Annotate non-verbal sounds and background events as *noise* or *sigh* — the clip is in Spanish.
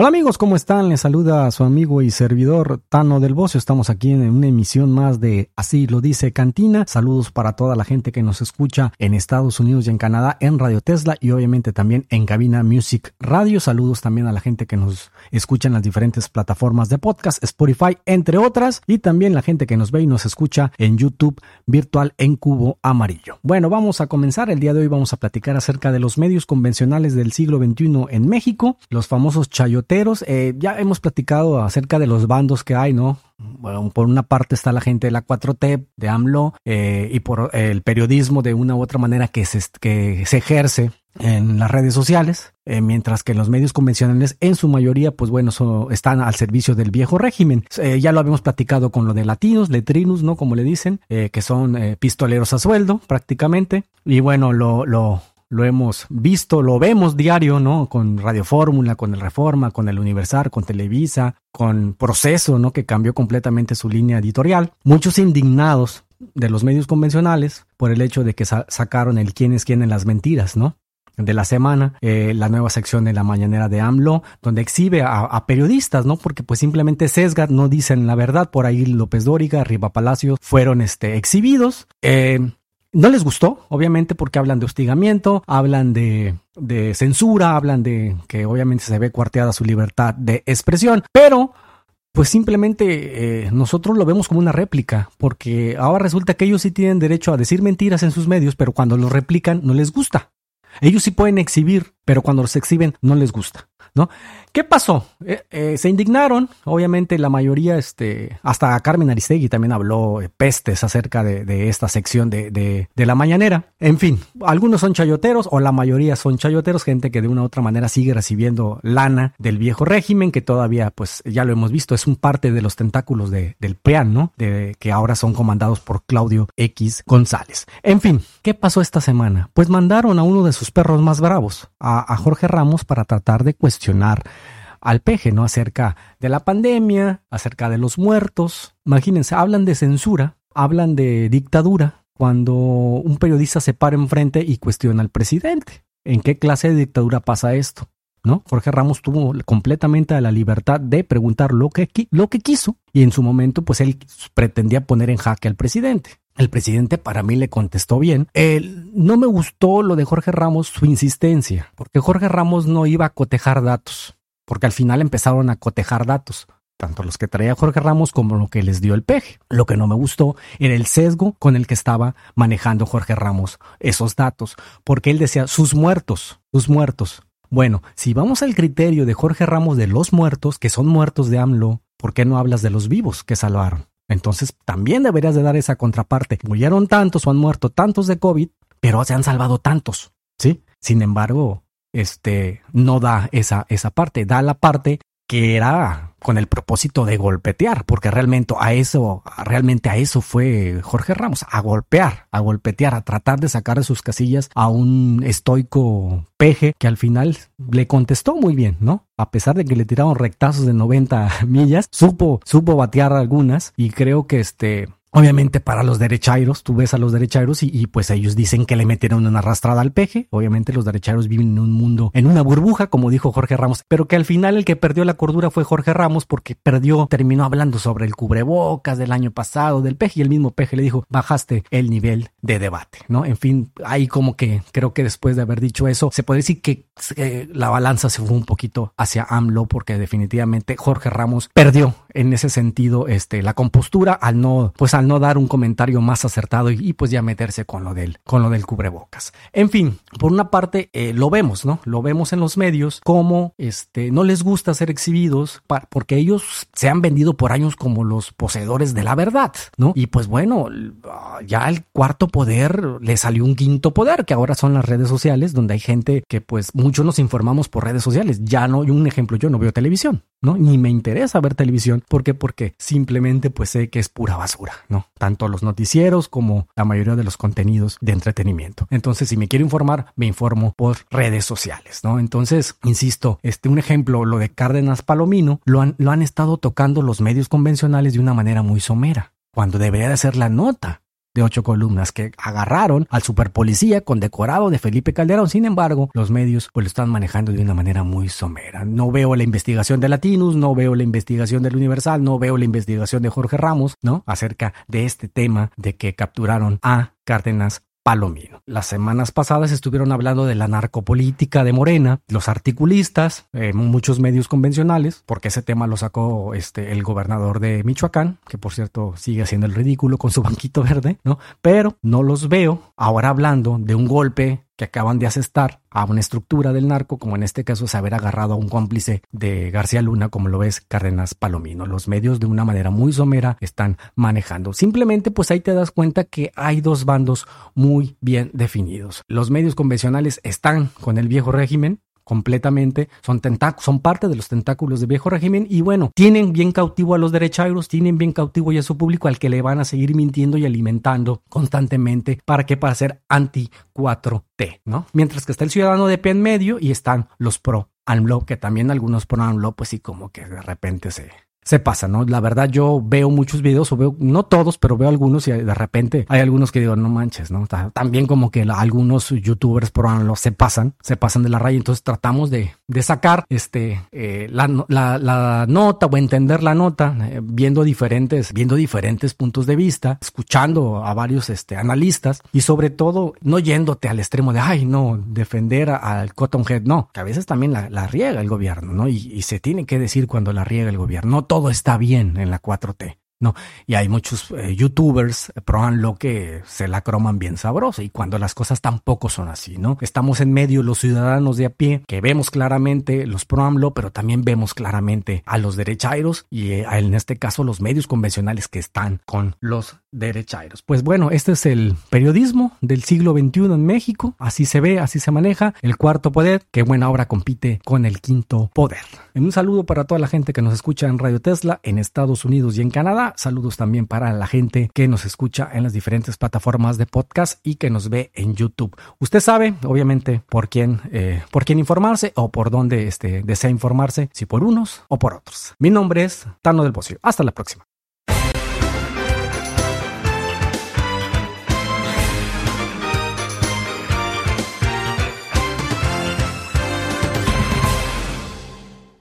Hola amigos, ¿cómo están? Les saluda a su amigo y servidor Tano del Bocio. Estamos aquí en una emisión más de Así lo dice Cantina. Saludos para toda la gente que nos escucha en Estados Unidos y en Canadá en Radio Tesla y obviamente también en Cabina Music Radio. Saludos también a la gente que nos escucha en las diferentes plataformas de podcast, Spotify, entre otras, y también la gente que nos ve y nos escucha en YouTube virtual en Cubo Amarillo. Bueno, vamos a comenzar. El día de hoy vamos a platicar acerca de los medios convencionales del siglo XXI en México, los famosos chayotes eh, ya hemos platicado acerca de los bandos que hay, ¿no? Bueno, por una parte está la gente de la 4T, de AMLO, eh, y por el periodismo de una u otra manera que se, ejerce en las redes sociales, eh, mientras que los medios convencionales en su mayoría, pues bueno, están al servicio del viejo régimen. ya lo habíamos platicado con lo de latinos, letrinos, ¿no? Como le dicen, que son pistoleros a sueldo prácticamente. Y bueno, lo, lo hemos visto, lo vemos diario, ¿no? Con Radio Fórmula, con el Reforma, con el Universal, con Televisa, con Proceso, ¿no? Que cambió completamente su línea editorial. Muchos indignados de los medios convencionales por el hecho de que sacaron el quién es quién en las mentiras, ¿no? de la semana, eh, la nueva sección de la mañanera de AMLO, donde exhibe a, periodistas, ¿no? Porque pues simplemente sesga, no dicen la verdad, por ahí López Dóriga, Riva Palacio fueron este, exhibidos. Eh, no les gustó, obviamente, porque hablan de hostigamiento, hablan de, censura, hablan de que obviamente se ve cuarteada su libertad de expresión, pero pues simplemente eh, nosotros lo vemos como una réplica, porque ahora resulta que ellos sí tienen derecho a decir mentiras en sus medios, pero cuando los replican no les gusta. Ellos sí pueden exhibir, pero cuando los exhiben no les gusta. ¿No? ¿Qué pasó? Eh, eh, se indignaron, obviamente la mayoría, este, hasta Carmen Aristegui también habló eh, pestes acerca de, esta sección de, la mañanera. En fin, algunos son chayoteros o la mayoría son chayoteros, gente que de una u otra manera sigue recibiendo lana del viejo régimen, que todavía, pues ya lo hemos visto, es un parte de los tentáculos del PRIAN, ¿no? De, que ahora son comandados por Claudio X González. En fin, ¿qué pasó esta semana? Pues mandaron a uno de sus perros más bravos, a, a Jorge Ramos, para tratar de cuestionar al peje, ¿no? Acerca de la pandemia, acerca de los muertos. Imagínense, hablan de censura, hablan de dictadura, cuando un periodista se para enfrente y cuestiona al presidente. ¿En qué clase de dictadura pasa esto? ¿No? Jorge Ramos tuvo completamente la libertad de preguntar lo que, lo que quiso y en su momento pues él pretendía poner en jaque al presidente. El presidente para mí le contestó bien. no me gustó lo de Jorge Ramos, su insistencia, porque Jorge Ramos no iba a cotejar datos, porque al final empezaron a cotejar datos, tanto los que traía Jorge Ramos como lo que les dio el peje. Lo que no me gustó era el sesgo con el que estaba manejando Jorge Ramos esos datos, porque él decía sus muertos, sus muertos. Bueno, si vamos al criterio de Jorge Ramos de los muertos, que son muertos de AMLO, ¿por qué no hablas de los vivos que salvaron? Entonces también deberías de dar esa contraparte. Murieron tantos o han muerto tantos de COVID, pero se han salvado tantos, ¿sí? Sin embargo, este no da esa, esa parte, da la parte que era con el propósito de golpetear, porque realmente a eso, realmente a eso fue Jorge Ramos, a golpear, a golpetear, a tratar de sacar de sus casillas a un estoico peje que al final le contestó muy bien, ¿no? A pesar de que le tiraron rectazos de 90 millas, supo, supo batear algunas y creo que este, Obviamente para los derechairos, tú ves a los derechairos y, pues ellos dicen que le metieron una arrastrada al peje. Obviamente los derechairos viven en un mundo, en una burbuja, como dijo Jorge Ramos, pero que al final el que perdió la cordura fue Jorge Ramos porque perdió, terminó hablando sobre el cubrebocas del año pasado del peje y el mismo peje le dijo, bajaste el nivel de debate, ¿no? En fin, ahí como que creo que después de haber dicho eso, se puede decir que eh, la balanza se fue un poquito hacia AMLO porque definitivamente Jorge Ramos perdió en ese sentido este, la compostura al no, pues al no dar un comentario más acertado y, pues ya meterse con lo del, con lo del cubrebocas. En fin, por una parte eh, lo vemos, ¿no? Lo vemos en los medios como este, no les gusta ser exhibidos porque ellos se han vendido por años como los poseedores de la verdad, ¿no? Y pues bueno, ya al cuarto poder le salió un quinto poder, que ahora son las redes sociales, donde hay gente que pues muchos nos informamos por redes sociales. Ya no, un ejemplo, yo no veo televisión, ¿no? Ni me interesa ver televisión. ¿Por qué? Porque simplemente pues sé que es pura basura, ¿no? Tanto los noticieros como la mayoría de los contenidos de entretenimiento. Entonces, si me quiero informar, me informo por redes sociales, ¿no? Entonces, insisto, este un ejemplo, lo de Cárdenas Palomino, lo han, lo han estado tocando los medios convencionales de una manera muy somera, cuando debería de ser la nota de ocho columnas que agarraron al superpolicía condecorado de Felipe Calderón. Sin embargo, los medios pues lo están manejando de una manera muy somera. No veo la investigación de Latinus, no veo la investigación del Universal, no veo la investigación de Jorge Ramos, ¿no? Acerca de este tema de que capturaron a Cárdenas Palomino. Las semanas pasadas estuvieron hablando de la narcopolítica de Morena, los articulistas, eh, muchos medios convencionales, porque ese tema lo sacó este, el gobernador de Michoacán, que por cierto sigue haciendo el ridículo con su *laughs* banquito verde, ¿no? Pero no los veo ahora hablando de un golpe que acaban de asestar a una estructura del narco, como en este caso es haber agarrado a un cómplice de García Luna, como lo es Cárdenas Palomino. Los medios de una manera muy somera están manejando. Simplemente pues ahí te das cuenta que hay dos bandos muy bien definidos. Los medios convencionales están con el viejo régimen, completamente, son, son parte de los tentáculos del viejo régimen y bueno, tienen bien cautivo a los derechairos, tienen bien cautivo ya a su público al que le van a seguir mintiendo y alimentando constantemente para que para ser anti 4T, ¿no? Mientras que está el ciudadano de pie en medio y están los pro AMLO, que también algunos pro AMLO pues sí como que de repente se, se pasa, ¿no? La verdad yo veo muchos videos, o veo, no todos, pero veo algunos y de repente hay algunos que digo, no manches, ¿no? También como que algunos youtubers por se pasan, se pasan de la raya, entonces tratamos de, de sacar este, eh, la, la, nota o entender la nota, eh, viendo diferentes, viendo diferentes puntos de vista, escuchando a varios este, analistas y sobre todo no yéndote al extremo de, ay, no, defender al Cotton Head, no, que a veces también la, la riega el gobierno, ¿no? Y, y, se tiene que decir cuando la riega el gobierno, no está bien en la 4T. No, y hay muchos eh, youtubers, eh, lo que se la croman bien sabroso y cuando las cosas tampoco son así, ¿no? Estamos en medio los ciudadanos de a pie que vemos claramente los pro AMLO, pero también vemos claramente a los derechairos y eh, en este caso los medios convencionales que están con los derechairos. Pues bueno, este es el periodismo del siglo XXI en México, así se ve, así se maneja, el cuarto poder, que buena obra compite con el quinto poder. Un saludo para toda la gente que nos escucha en Radio Tesla en Estados Unidos y en Canadá Saludos también para la gente que nos escucha en las diferentes plataformas de podcast y que nos ve en YouTube. Usted sabe, obviamente, por quién, eh, por quién informarse o por dónde este, desea informarse, si por unos o por otros. Mi nombre es Tano del Bocio. Hasta la próxima.